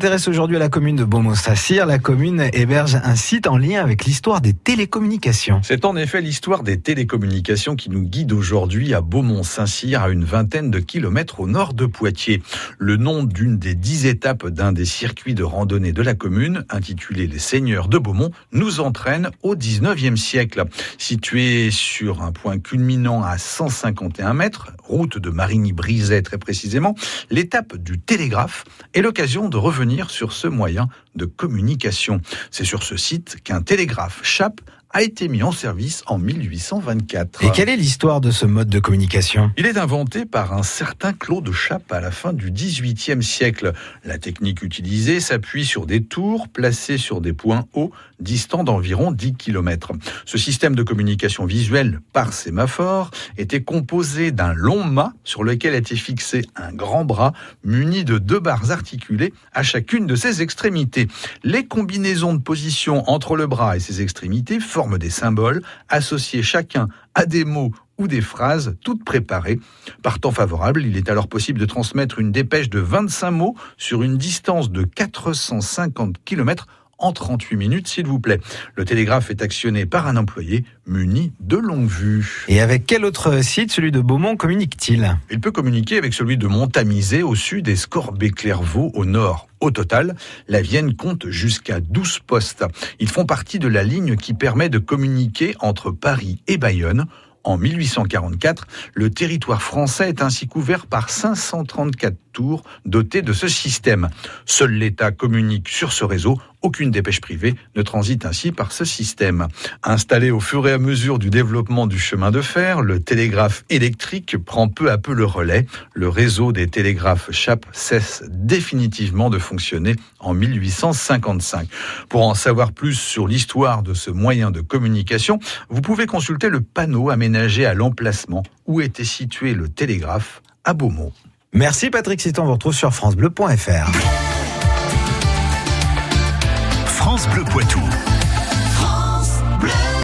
s'intéresse aujourd'hui à la commune de Beaumont-Sacyr. La commune héberge un site en lien avec l'histoire des télécommunications. C'est en effet l'histoire des télécommunications qui nous guide aujourd'hui à Beaumont-Saint-Cyr, à une vingtaine de kilomètres au nord de Poitiers. Le nom d'une des dix étapes d'un des circuits de randonnée de la commune, intitulé Les Seigneurs de Beaumont, nous entraîne au 19e siècle. Situé sur un point culminant à 151 mètres, route de Marigny-Brizet très précisément, l'étape du télégraphe est l'occasion de revenir sur ce moyen de communication. C'est sur ce site qu'un télégraphe chape a été mis en service en 1824. Et quelle est l'histoire de ce mode de communication? Il est inventé par un certain Claude Chappe à la fin du XVIIIe siècle. La technique utilisée s'appuie sur des tours placées sur des points hauts distants d'environ 10 km. Ce système de communication visuelle par sémaphore était composé d'un long mât sur lequel était fixé un grand bras muni de deux barres articulées à chacune de ses extrémités. Les combinaisons de position entre le bras et ses extrémités forme des symboles associés chacun à des mots ou des phrases toutes préparées. Par temps favorable, il est alors possible de transmettre une dépêche de 25 mots sur une distance de 450 km en 38 minutes, s'il vous plaît. Le télégraphe est actionné par un employé muni de longue vue. Et avec quel autre site, celui de Beaumont, communique-t-il? Il peut communiquer avec celui de Montamisé au sud et Scorbé-Clairvaux au nord. Au total, la Vienne compte jusqu'à 12 postes. Ils font partie de la ligne qui permet de communiquer entre Paris et Bayonne en 1844, le territoire français est ainsi couvert par 534 tours dotées de ce système. Seul l'État communique sur ce réseau. Aucune dépêche privée ne transite ainsi par ce système. Installé au fur et à mesure du développement du chemin de fer, le télégraphe électrique prend peu à peu le relais. Le réseau des télégraphes CHAP cesse définitivement de fonctionner en 1855. Pour en savoir plus sur l'histoire de ce moyen de communication, vous pouvez consulter le panneau aménagé à l'emplacement où était situé le télégraphe à Beaumont. Merci Patrick Citon, on vous retrouve sur francebleu.fr.